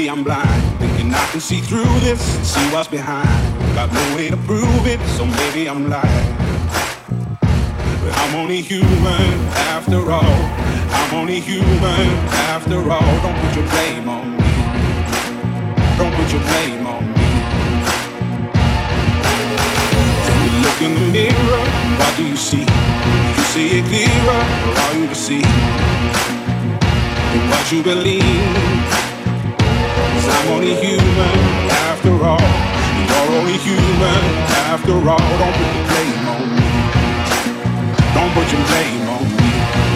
Maybe I'm blind. Thinking I can see through this see what's behind. Got no way to prove it, so maybe I'm lying. But I'm only human after all. I'm only human after all. Don't put your blame on me. Don't put your blame on me. Look in the mirror, what do you see? You see it clearer, or are you deceived? in what you believe. I'm only human after all. You're only human after all. Don't put the blame on me. Don't put your blame on me.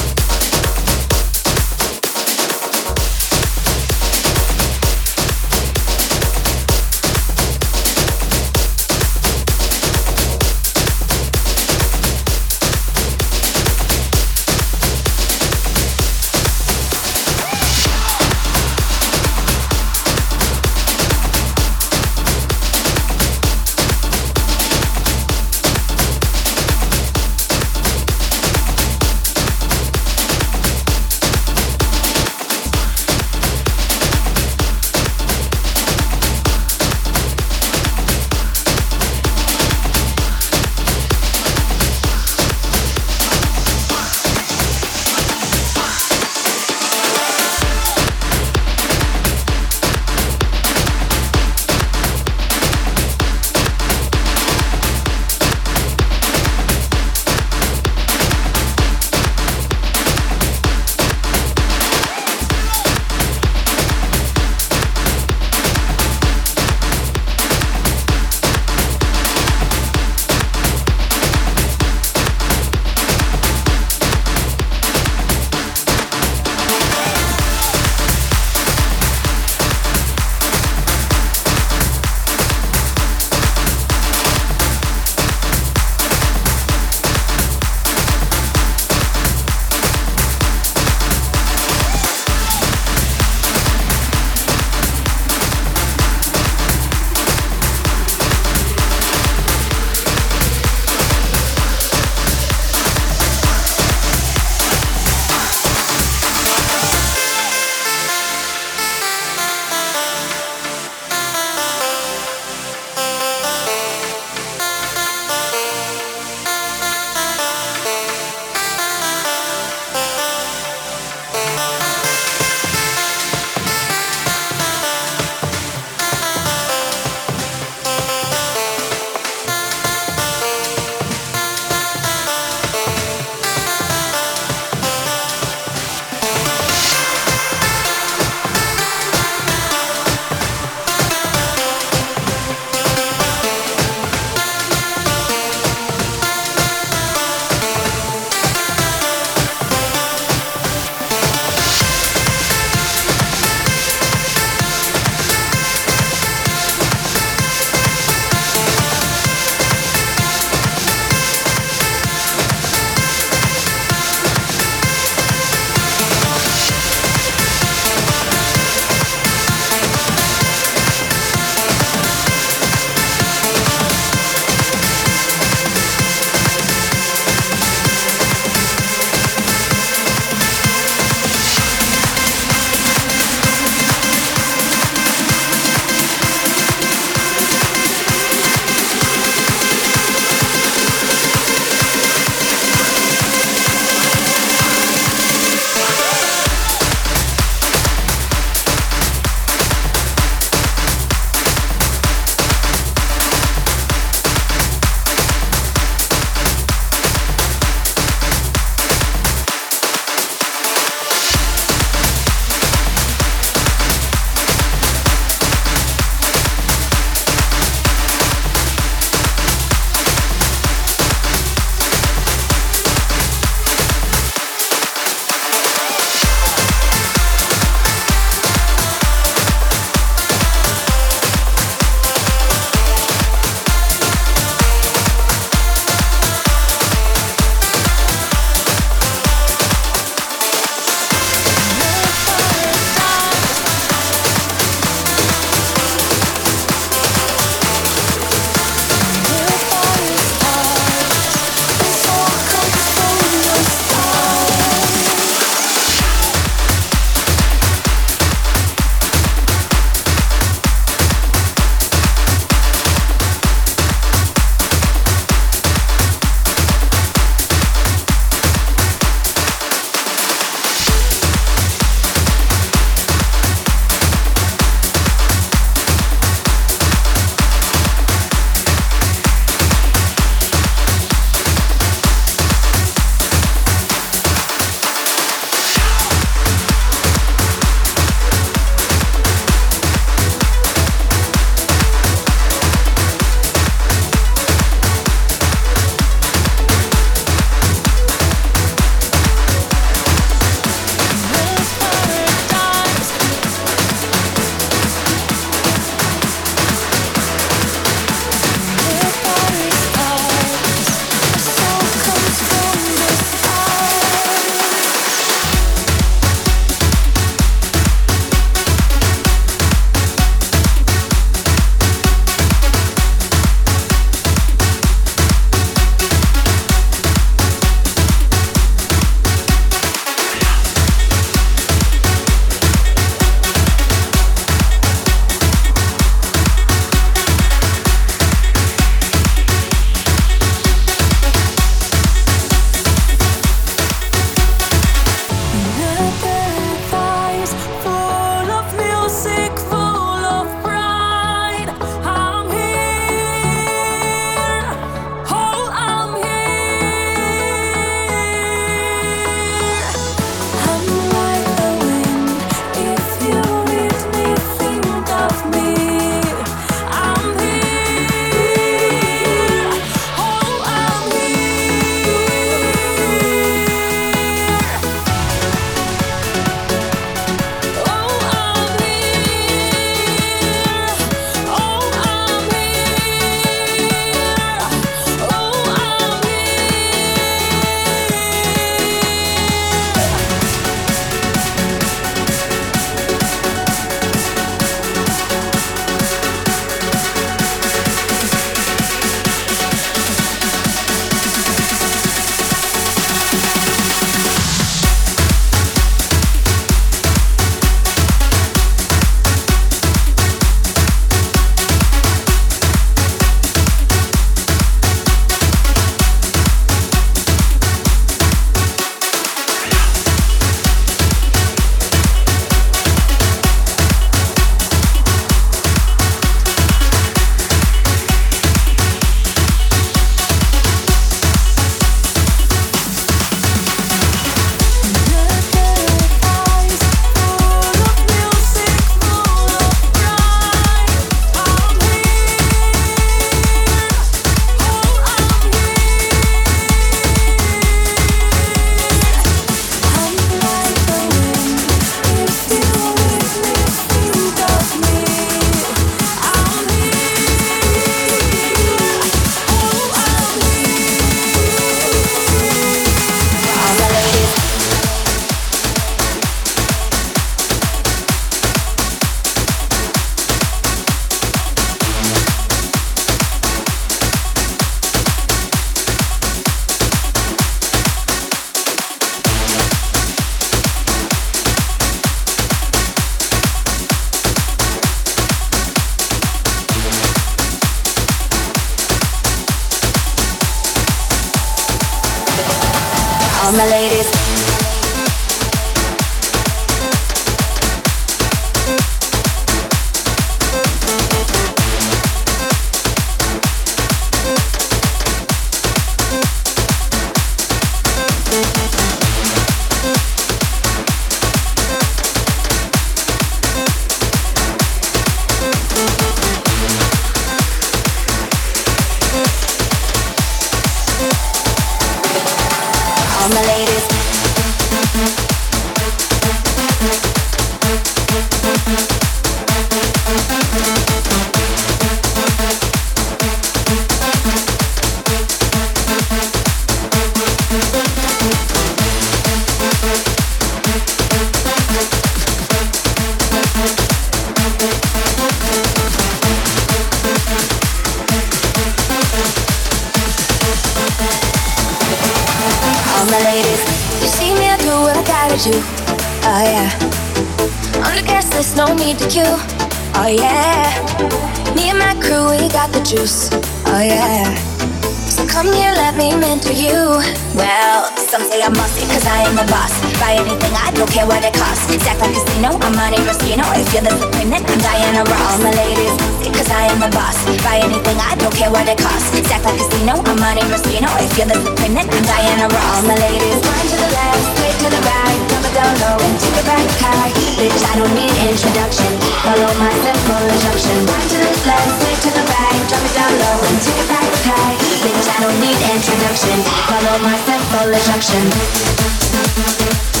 My ladies, to the left, to the right, down low and take it back high. Bitch, I don't need introduction. Follow my simple instruction. To the left, to the right, drop it down low and take it back high. Bitch, I don't need introduction. Follow my simple instruction.